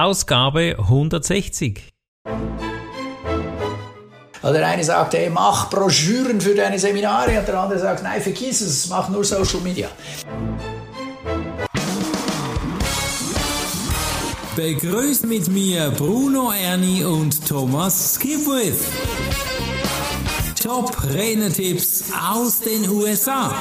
Ausgabe 160. Also der eine sagt, hey, mach Broschüren für deine Seminare und der andere sagt, nein, vergiss es, mach nur Social Media. Begrüßt mit mir Bruno Erni und Thomas Skipwith. Top Renetipps aus den USA.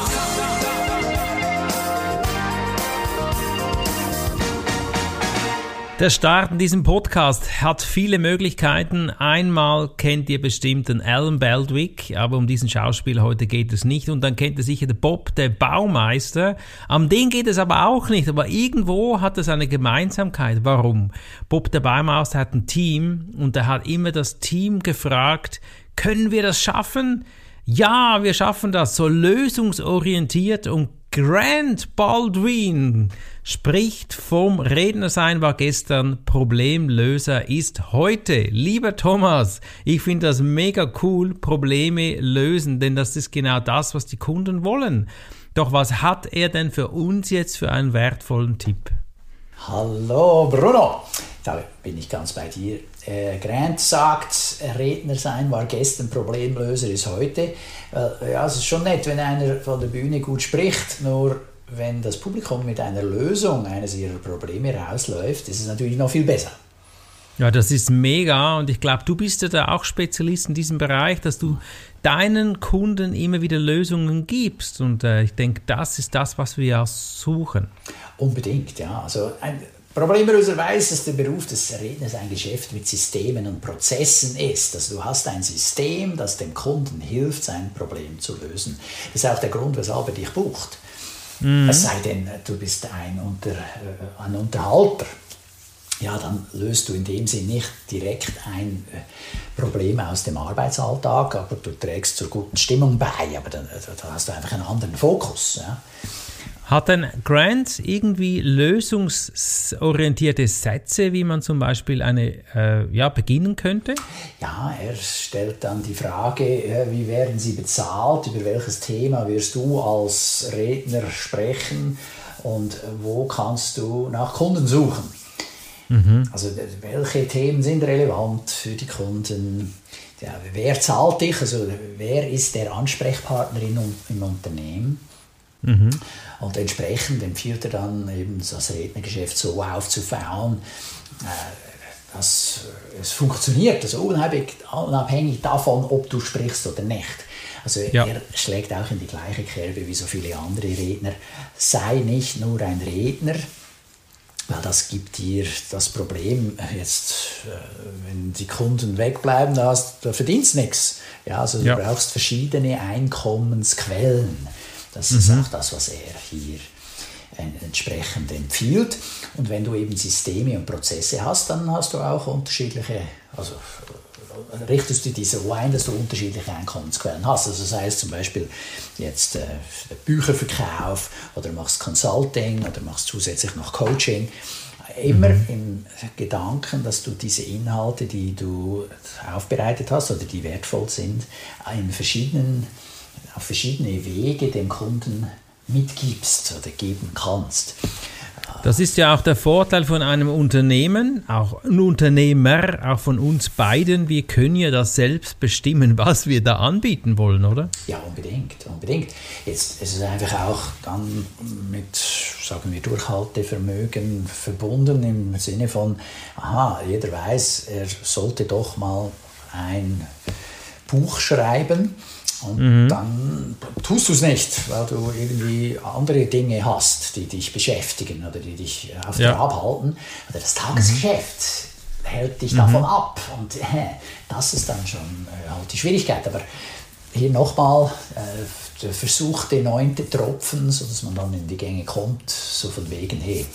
Der Start in diesem Podcast hat viele Möglichkeiten. Einmal kennt ihr bestimmt den Alan Baldwick, aber um diesen Schauspieler heute geht es nicht. Und dann kennt ihr sicher den Bob, der Baumeister. Am den geht es aber auch nicht. Aber irgendwo hat es eine Gemeinsamkeit. Warum? Bob, der Baumeister, hat ein Team und er hat immer das Team gefragt, können wir das schaffen? Ja, wir schaffen das so lösungsorientiert und Grant Baldwin spricht vom Redner sein war gestern, Problemlöser ist heute. Lieber Thomas, ich finde das mega cool, Probleme lösen, denn das ist genau das, was die Kunden wollen. Doch was hat er denn für uns jetzt für einen wertvollen Tipp? Hallo Bruno, da bin ich ganz bei dir. Äh, Grant sagt, Redner sein war gestern, Problemlöser ist heute. Äh, ja, es ist schon nett, wenn einer von der Bühne gut spricht, nur wenn das Publikum mit einer Lösung eines ihrer Probleme rausläuft, ist es natürlich noch viel besser. Ja, das ist mega und ich glaube, du bist ja da auch Spezialist in diesem Bereich, dass du deinen Kunden immer wieder Lösungen gibst und äh, ich denke, das ist das, was wir ja suchen. Unbedingt, ja. Also ein Problemlöser weiß, dass der Beruf des Redners ein Geschäft mit Systemen und Prozessen ist. Also du hast ein System, das dem Kunden hilft, sein Problem zu lösen. Das ist auch der Grund, weshalb er dich bucht. Mhm. Es sei denn, du bist ein, Unter, äh, ein Unterhalter. Ja, dann löst du in dem Sinn nicht direkt ein äh, Problem aus dem Arbeitsalltag, aber du trägst zur guten Stimmung bei. Aber dann, äh, da hast du einfach einen anderen Fokus. Ja. Hat denn Grant irgendwie lösungsorientierte Sätze, wie man zum Beispiel eine äh, ja, beginnen könnte? Ja, er stellt dann die Frage, äh, wie werden Sie bezahlt, über welches Thema wirst du als Redner sprechen und wo kannst du nach Kunden suchen? Mhm. Also welche Themen sind relevant für die Kunden? Ja, wer zahlt dich? Also wer ist der Ansprechpartner im Unternehmen? Mhm. Und entsprechend empfiehlt er dann eben das Rednergeschäft so aufzufahren, äh, dass es funktioniert, also unabhängig, unabhängig davon, ob du sprichst oder nicht. Also ja. er schlägt auch in die gleiche Kerbe wie so viele andere Redner. Sei nicht nur ein Redner, weil das gibt dir das Problem, jetzt, äh, wenn die Kunden wegbleiben, da, hast, da verdienst du nichts. Ja, also du ja. brauchst verschiedene Einkommensquellen. Das mhm. ist auch das, was er hier entsprechend empfiehlt. Und wenn du eben Systeme und Prozesse hast, dann hast du auch unterschiedliche, also richtest du die so ein, dass du unterschiedliche Einkommensquellen hast. Also sei es zum Beispiel jetzt äh, Bücherverkauf oder machst Consulting oder machst zusätzlich noch Coaching. Immer mhm. im Gedanken, dass du diese Inhalte, die du aufbereitet hast oder die wertvoll sind, in verschiedenen auf verschiedene Wege dem Kunden mitgibst oder geben kannst. Das ist ja auch der Vorteil von einem Unternehmen, auch ein Unternehmer, auch von uns beiden. Wir können ja das selbst bestimmen, was wir da anbieten wollen, oder? Ja, unbedingt, unbedingt. Jetzt ist es einfach auch dann mit, sagen wir, Durchhaltevermögen verbunden im Sinne von, aha, jeder weiß, er sollte doch mal ein Buch schreiben und mhm. dann tust du es nicht, weil du irgendwie andere Dinge hast, die dich beschäftigen oder die dich auf ja. Trab halten. Oder das Tagesgeschäft mhm. hält dich davon mhm. ab. Und äh, das ist dann schon äh, halt die Schwierigkeit. Aber hier nochmal äh, der Versuch, der neunte Tropfen, sodass man dann in die Gänge kommt, so von wegen, hey,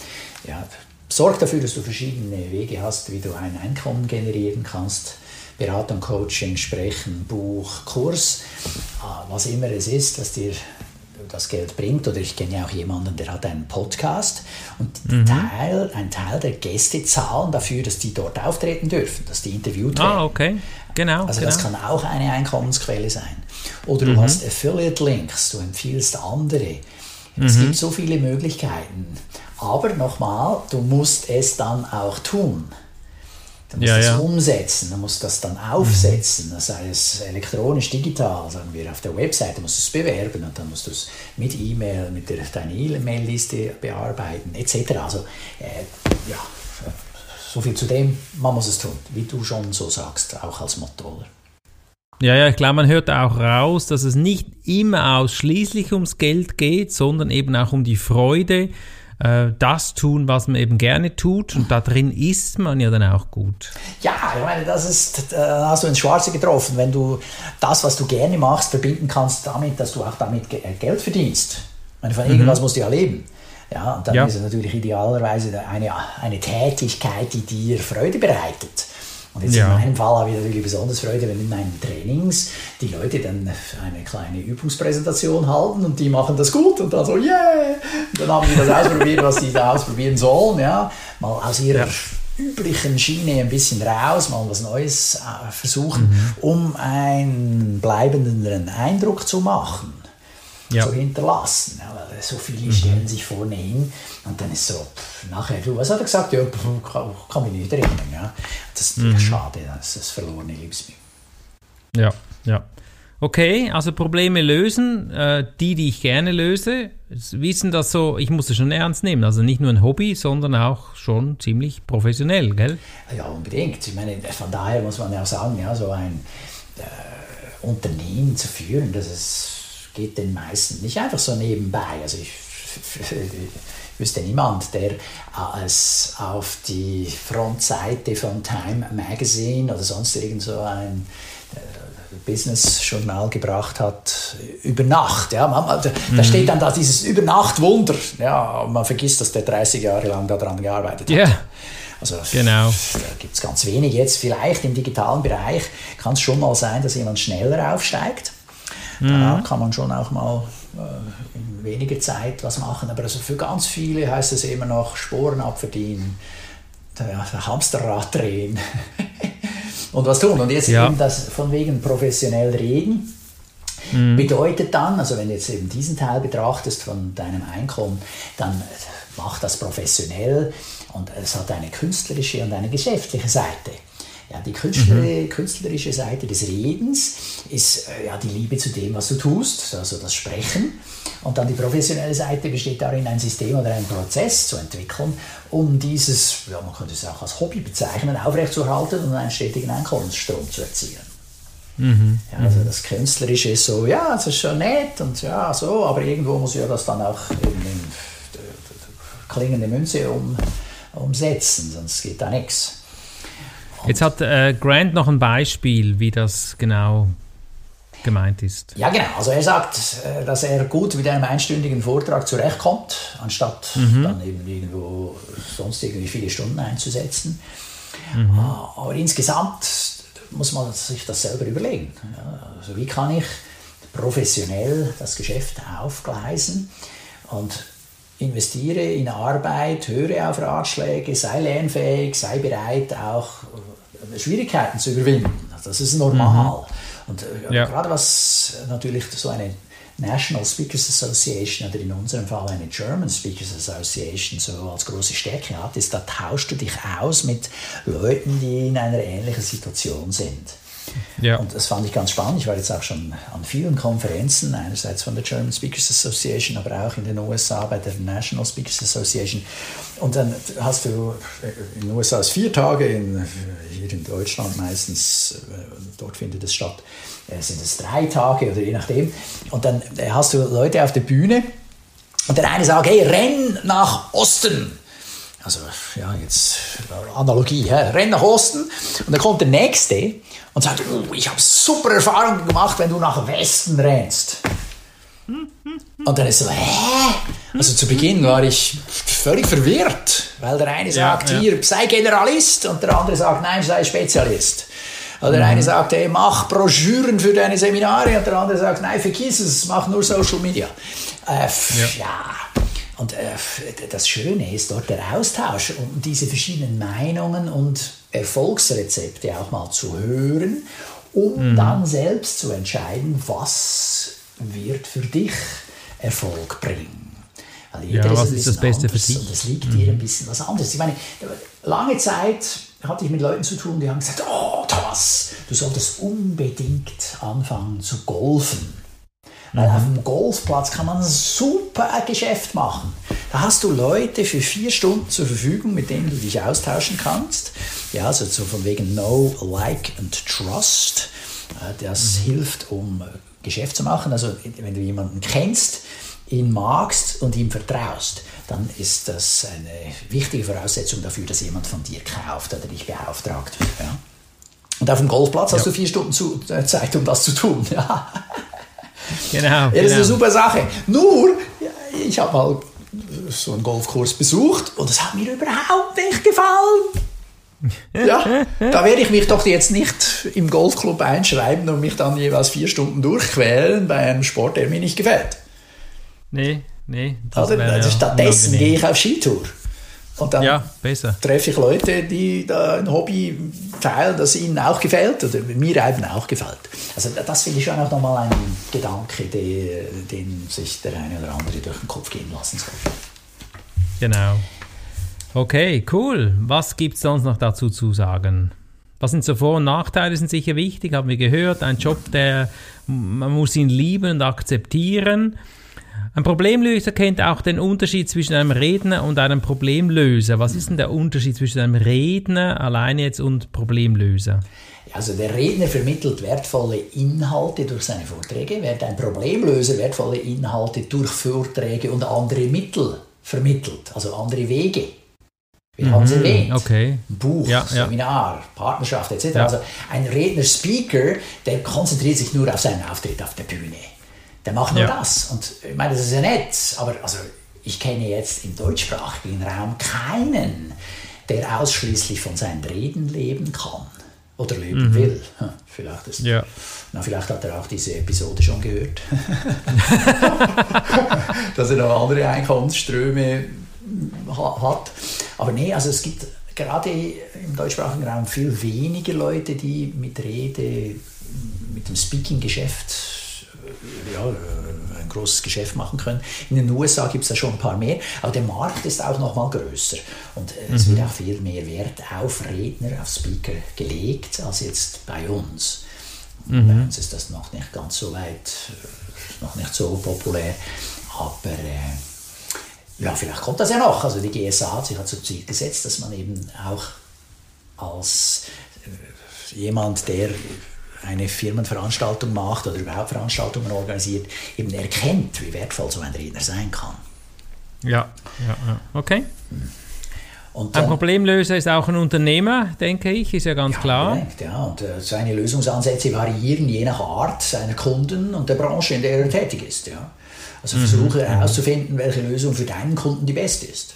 ja, sorg dafür, dass du verschiedene Wege hast, wie du ein Einkommen generieren kannst Beratung, Coaching, Sprechen, Buch, Kurs, ah, was immer es ist, was dir das Geld bringt. Oder ich kenne ja auch jemanden, der hat einen Podcast und mhm. Teil, ein Teil der Gäste zahlen dafür, dass die dort auftreten dürfen, dass die interviewt ah, werden. Ah, okay. Genau. Also genau. das kann auch eine Einkommensquelle sein. Oder du mhm. hast Affiliate Links, du empfiehlst andere. Es mhm. gibt so viele Möglichkeiten. Aber nochmal, du musst es dann auch tun. Du musst Ja, es ja. umsetzen, du musst das dann aufsetzen, sei es elektronisch, digital, sagen wir auf der Webseite, musst du es bewerben und dann musst du es mit E-Mail, mit der, deiner E-Mail-Liste bearbeiten, etc. Also, äh, ja, so viel zu dem, man muss es tun, wie du schon so sagst, auch als Motto. Ja, ja, ich glaube, man hört auch raus, dass es nicht immer ausschließlich ums Geld geht, sondern eben auch um die Freude, äh, das tun, was man eben gerne tut. Und da drin ist man ja dann auch gut. Ja, ich meine, das ist, äh, hast du ins Schwarze getroffen, wenn du das, was du gerne machst, verbinden kannst damit, dass du auch damit äh, Geld verdienst. Ich meine, von irgendwas musst du ja leben. Ja, und dann Ja. ist es natürlich idealerweise eine, eine Tätigkeit, die dir Freude bereitet. Und jetzt Ja. in meinem Fall habe ich natürlich besonders Freude, wenn in meinen Trainings die Leute dann eine kleine Übungspräsentation halten und die machen das gut und dann so, yeah! Und dann haben die das ausprobiert, was die da ausprobieren sollen, ja. Mal aus ihrer Ja. üblichen Schiene ein bisschen raus, mal was Neues äh, versuchen, Mhm. um einen bleibenderen Eindruck zu machen, Ja. zu hinterlassen. Ja, weil so viele Mhm. stellen sich vorne hin und dann ist so, pff, nachher, du, was hat er gesagt? Ja, pff, kann, kann mich nicht erinnern. Ja. Das ist Mhm. schade, das ist das verlorene Lebensmittel. Ja, ja. Okay, also Probleme lösen, äh, die, die ich gerne löse, wissen das so, ich muss es schon ernst nehmen. Also nicht nur ein Hobby, sondern auch schon ziemlich professionell, gell? Ja, unbedingt. Ich meine, von daher muss man ja auch sagen, ja, so ein äh, Unternehmen zu führen, das ist, geht den meisten nicht einfach so nebenbei. Also ich, wüsste niemand, der es auf die Frontseite von Time Magazine oder sonst irgend so ein äh, Business-Journal gebracht hat, über Nacht. Ja, man, da, da steht dann da dieses Übernacht-Wunder. Ja, und man vergisst, dass der 30 Jahre lang daran gearbeitet hat. Ja. Also Genau. da gibt es ganz wenig. Jetzt vielleicht im digitalen Bereich kann es schon mal sein, dass jemand schneller aufsteigt. Da kann man schon auch mal äh, in weniger Zeit was machen. Aber also für ganz viele heißt es immer noch Sporen abverdienen, der, Hamsterrad drehen und was tun. Und jetzt Ja. eben das von wegen professionell reden. Bedeutet dann, also wenn du jetzt eben diesen Teil betrachtest von deinem Einkommen, dann mach das professionell und es hat eine künstlerische und eine geschäftliche Seite. Ja, die künstlerische, künstlerische Seite des Redens ist äh, ja, die Liebe zu dem, was du tust, also das Sprechen. Und dann die professionelle Seite besteht darin, ein System oder einen Prozess zu entwickeln, um dieses, ja, man könnte es auch als Hobby bezeichnen, aufrechtzuerhalten und einen stetigen Einkommensstrom zu erzielen. Ja, also das Künstlerische ist so, ja, es ist schon nett und ja, so, aber irgendwo muss ja das dann auch eben in äh, klingende Münze um, umsetzen, sonst geht da nichts. Jetzt hat äh, Grant noch ein Beispiel, wie das genau gemeint ist. Ja, genau. Also er sagt, äh, dass er gut mit einem einstündigen Vortrag zurechtkommt, anstatt dann eben irgendwo sonst irgendwie viele Stunden einzusetzen. Ah, Aber insgesamt muss man sich das selber überlegen. Also wie kann ich professionell das Geschäft aufgleisen und investiere in Arbeit, höre auf Ratschläge, sei lernfähig, sei bereit, auch äh, Schwierigkeiten zu überwinden. Also Das ist normal. Und äh, Ja. gerade was natürlich so eine National Speakers Association oder in unserem Fall eine German Speakers Association so als große Stärke hat, ist, da tauschst du dich aus mit Leuten, die in einer ähnlichen Situation sind. Ja. Und das fand ich ganz spannend. Ich war jetzt auch schon an vielen Konferenzen, einerseits von der German Speakers Association, aber auch in den USA bei der National Speakers Association. Und dann hast du in den USA vier Tage, in, hier in Deutschland meistens, äh, dort findet es statt, äh, sind es drei Tage oder je nachdem. Und dann äh, hast du Leute auf der Bühne und der eine sagt, hey, renn nach Osten. Also, ja, jetzt Analogie, hä? renn nach Osten. Und dann kommt der Nächste und sagt, oh, ich habe super Erfahrungen gemacht, wenn du nach Westen rennst. Und dann ist so, hä? Also zu Beginn war ich völlig verwirrt, weil der eine sagt, ja. hier, sei Generalist und der andere sagt, nein, sei Spezialist. Oder der eine sagt, hey, mach Broschüren für deine Seminare und der andere sagt, nein, vergiss es, mach nur Social Media. Äh, pff, ja. Und äh, das Schöne ist dort der Austausch und diese verschiedenen Meinungen und Erfolgsrezepte auch mal zu hören, um dann selbst zu entscheiden, was wird für dich Erfolg bringen. Also ja, was ist, das Beste für dich? Und es liegt mhm. dir ein bisschen was anderes. Ich meine, lange Zeit hatte ich mit Leuten zu tun, die haben gesagt, oh Thomas, du solltest unbedingt anfangen zu golfen. Weil auf dem Golfplatz kann man ein super Geschäft machen. Da hast du Leute für vier Stunden zur Verfügung, mit denen du dich austauschen kannst. Ja, also so von wegen Know, Like and Trust. Äh, das mhm. hilft, um äh, Geschäft zu machen. Also wenn du jemanden kennst, ihn magst und ihm vertraust, dann ist das eine wichtige Voraussetzung dafür, dass jemand von dir kauft oder dich beauftragt. Ja? Und auf dem Golfplatz ja. hast du vier Stunden Zeit, um das zu tun. Ja. Genau. Ja, das genau. ist eine super Sache. Nur, ich habe mal so einen Golfkurs besucht und es hat mir überhaupt nicht gefallen. Ja, da werde ich mich doch jetzt nicht im Golfclub einschreiben und mich dann jeweils vier Stunden durchquälen bei einem Sport, der mir nicht gefällt. Nee, nee. Also, also stattdessen gehe ich auf Skitour. Und dann ja, treffe ich Leute, die da ein Hobby teilen, das ihnen auch gefällt oder mir eben auch gefällt. Also das finde ich schon auch nochmal ein Gedanke, den, den sich der eine oder andere durch den Kopf gehen lassen soll. Genau. Okay, cool. Was gibt es sonst noch dazu zu sagen? Was sind so Vor- und Nachteile, sind sicher wichtig, haben wir gehört. Ein Job, der man muss ihn lieben und akzeptieren. Ein Problemlöser kennt auch den Unterschied zwischen einem Redner und einem Problemlöser. Was ist denn der Unterschied zwischen einem Redner alleine jetzt und Problemlöser? Also der Redner vermittelt wertvolle Inhalte durch seine Vorträge, während ein Problemlöser wertvolle Inhalte durch Vorträge und andere Mittel vermittelt, also andere Wege. Wir mhm, haben es erwähnt. Okay. Buch, ja, Seminar, ja. Partnerschaft etc. Ja. Also ein Redner-Speaker, der konzentriert sich nur auf seinen Auftritt auf der Bühne. Der macht nur das. Und ich meine, das ist ja nett, aber also, ich kenne jetzt im deutschsprachigen Raum keinen, der ausschließlich von seinen Reden leben kann oder leben mhm. will. Vielleicht, ist, ja. na, vielleicht hat er auch diese Episode schon gehört, dass er noch andere Einkommensströme hat. Aber nee, also es gibt gerade im deutschsprachigen Raum viel weniger Leute, die mit Rede, mit dem Speaking-Geschäft ja, ein großes Geschäft machen können. In den USA gibt es da schon ein paar mehr, aber der Markt ist auch noch mal größer und äh, es mhm. wird auch viel mehr Wert auf Redner, auf Speaker gelegt als jetzt bei uns. Mhm. Bei uns ist das noch nicht ganz so weit, äh, noch nicht so populär, aber äh, ja, vielleicht kommt das ja noch. Also die GSA hat sich halt zum Ziel gesetzt, dass man eben auch als äh, jemand, der eine Firmenveranstaltung macht oder überhaupt Veranstaltungen organisiert, eben erkennt, wie wertvoll so ein Redner sein kann. Ja, ja, ja. okay. Dann, ein Problemlöser ist auch ein Unternehmer, denke ich, ist ja ganz ja, klar. Direkt, ja, und äh, seine Lösungsansätze variieren je nach Art seiner Kunden und der Branche, in der er tätig ist. Ja. Also mhm. versuche mhm. herauszufinden, welche Lösung für deinen Kunden die beste ist.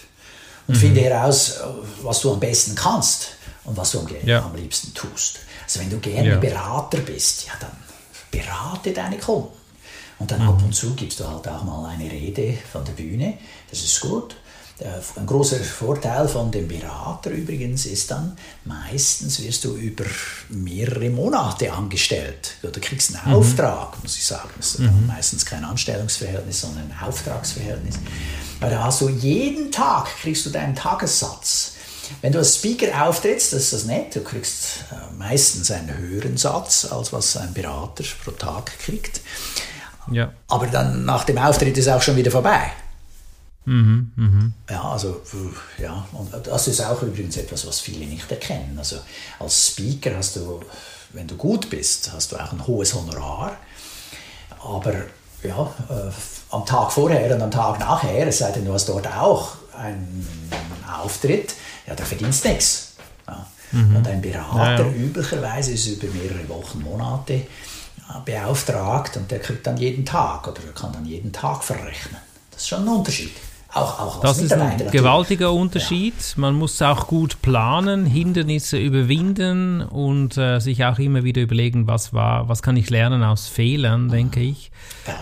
Und mhm. finde heraus, was du am besten kannst und was du am, ja. am liebsten tust. Also wenn du gerne ja. Berater bist, ja dann berate deine Kunden. Und dann mhm. ab und zu gibst du halt auch mal eine Rede von der Bühne. Das ist gut. Ein großer Vorteil von dem Berater übrigens ist dann, meistens wirst du über mehrere Monate angestellt. Du kriegst einen mhm. Auftrag, muss ich sagen. Das ist mhm. meistens kein Anstellungsverhältnis, sondern ein Auftragsverhältnis. Weil da hast du jeden Tag, kriegst du deinen Tagessatz. Wenn du als Speaker auftrittst, das ist das nett, du kriegst äh, meistens einen höheren Satz, als was ein Berater pro Tag kriegt. Ja. Aber dann nach dem Auftritt ist auch schon wieder vorbei. Mhm, mh. Ja, also, ja, und das ist auch übrigens etwas, was viele nicht erkennen. Also, als Speaker hast du, wenn du gut bist, hast du auch ein hohes Honorar. Aber ja, äh, am Tag vorher und am Tag nachher, es sei denn, du hast dort auch einen Auftritt, ja, der verdient nichts. Ja. Mhm. Und ein Berater ja, üblicherweise ist über mehrere Wochen, Monate beauftragt und der kriegt dann jeden Tag oder er kann dann jeden Tag verrechnen. Das ist schon ein Unterschied. Auch, auch das ist ein gewaltiger Unterschied. Ja. Man muss auch gut planen, Hindernisse überwinden und äh, sich auch immer wieder überlegen, was war, was kann ich lernen aus Fehlern, denke ich.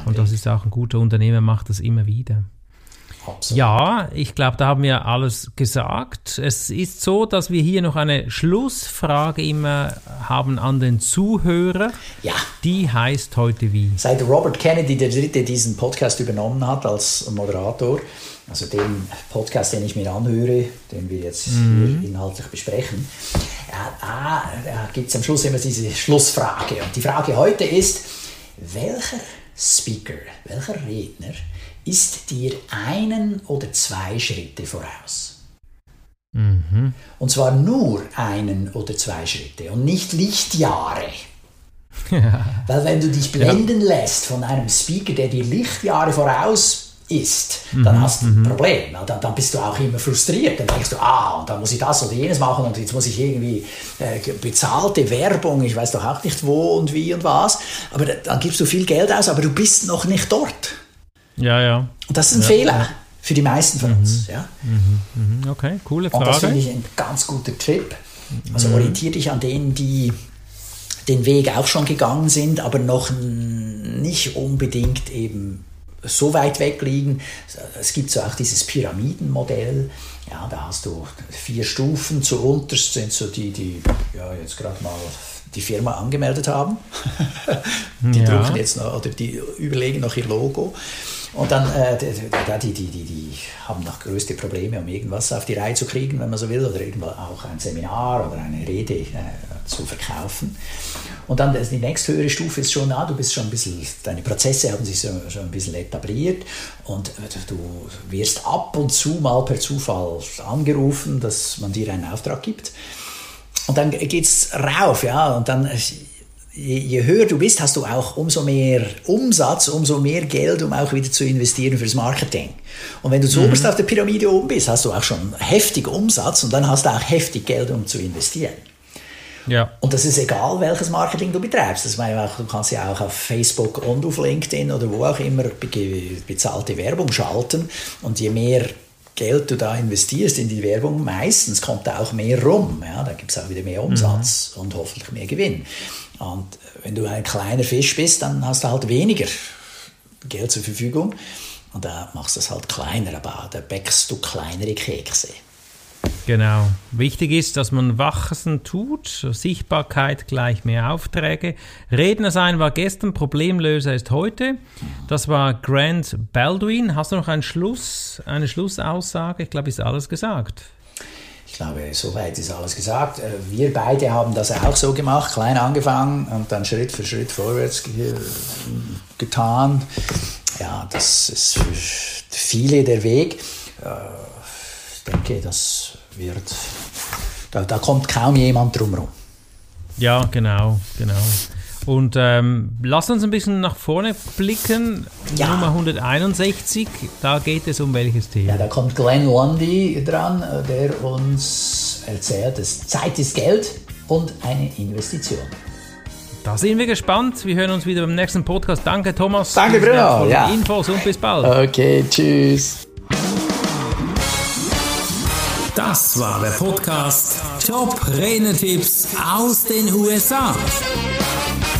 und das ist auch ein guter Unternehmer, macht das immer wieder. Absolut. Ja, ich glaube, da haben wir alles gesagt. Es ist so, dass wir hier noch eine Schlussfrage immer haben an den Zuhörer. Ja. Die heißt heute wie? Seit Robert Kennedy der Dritte diesen Podcast übernommen hat als Moderator, also den Podcast, den ich mir anhöre, den wir jetzt mhm. hier inhaltlich besprechen, da, da gibt es am Schluss immer diese Schlussfrage. Und die Frage heute ist, welcher Speaker, welcher Redner ist dir einen oder zwei Schritte voraus? Mhm. Und zwar nur einen oder zwei Schritte und nicht Lichtjahre. Ja. Weil wenn du dich blenden ja. lässt von einem Speaker, der dir Lichtjahre voraus ist, dann mhm, hast du ein mhm. Problem. Dann, dann, bist du auch immer frustriert. Dann denkst du, ah, und dann muss ich das oder jenes machen und jetzt muss ich irgendwie äh, bezahlte Werbung, ich weiß doch auch nicht wo und wie und was. Aber dann gibst du viel Geld aus, aber du bist noch nicht dort. Ja, ja. Und das ist ein ja. Fehler für die meisten von uns. Mhm. Ja? Mhm, mhm. Okay, coole Frage. Und das finde ich ein ganz guter Tipp. Also orientiere dich an denen, die den Weg auch schon gegangen sind, aber noch nicht unbedingt eben so weit weg liegen. Es gibt so auch dieses Pyramidenmodell. Ja, da hast du vier Stufen. Zuunterst sind so die, die ja, jetzt gerade mal die Firma angemeldet haben. die ja. drucken jetzt noch, oder die überlegen noch ihr Logo. Und dann, äh, die, die, die, die haben noch größte Probleme, um irgendwas auf die Reihe zu kriegen, wenn man so will, oder irgendwann auch ein Seminar oder eine Rede äh, zu verkaufen. Und dann die nächste höhere Stufe ist schon, ah, du bist schon ein bisschen, deine Prozesse haben sich so, schon ein bisschen etabliert und du wirst ab und zu mal per Zufall angerufen, dass man dir einen Auftrag gibt. Und dann geht es rauf, ja, und dann je, je, höher du bist, hast du auch umso mehr Umsatz, umso mehr Geld, um auch wieder zu investieren fürs Marketing. Und wenn du zu mhm. oberst auf der Pyramide oben bist, hast du auch schon heftig Umsatz und dann hast du auch heftig Geld, um zu investieren. Ja. Und das ist egal, welches Marketing du betreibst. Das meine auch, du kannst ja auch auf Facebook und auf LinkedIn oder wo auch immer bezahlte Werbung schalten. Und je mehr Geld du da investierst in die Werbung, meistens kommt da auch mehr rum. Ja, da gibt es auch wieder mehr Umsatz mhm. und hoffentlich mehr Gewinn. Und wenn du ein kleiner Fisch bist, dann hast du halt weniger Geld zur Verfügung. Und da machst du es halt kleiner, aber da bäckst du kleinere Kekse. Genau. Wichtig ist, dass man wachsen tut. Sichtbarkeit gleich mehr Aufträge. Redner sein war gestern, Problemlöser ist heute. Das war Grant Baldwin. Hast du noch einen Schluss, eine Schlussaussage? Ich glaube, ist alles gesagt. Ich glaube, soweit ist alles gesagt. Äh, wir beide haben das auch so gemacht, klein angefangen und dann Schritt für Schritt vorwärts getan. Ja, das ist für viele der Weg. Äh, ich denke, das wird. Da, da kommt kaum jemand drumherum. Ja, genau, genau. Und ähm, lass uns ein bisschen nach vorne blicken. Ja. Nummer 161, da geht es um welches Thema? Ja, da kommt Glenn Lundy dran, der uns erzählt, dass Zeit ist Geld und eine Investition. Da sind wir gespannt. Wir hören uns wieder beim nächsten Podcast. Danke, Thomas. Danke, Bruno. Ja. Infos und bis bald. Okay, tschüss. Das war der Podcast Top Renetipps aus den USA.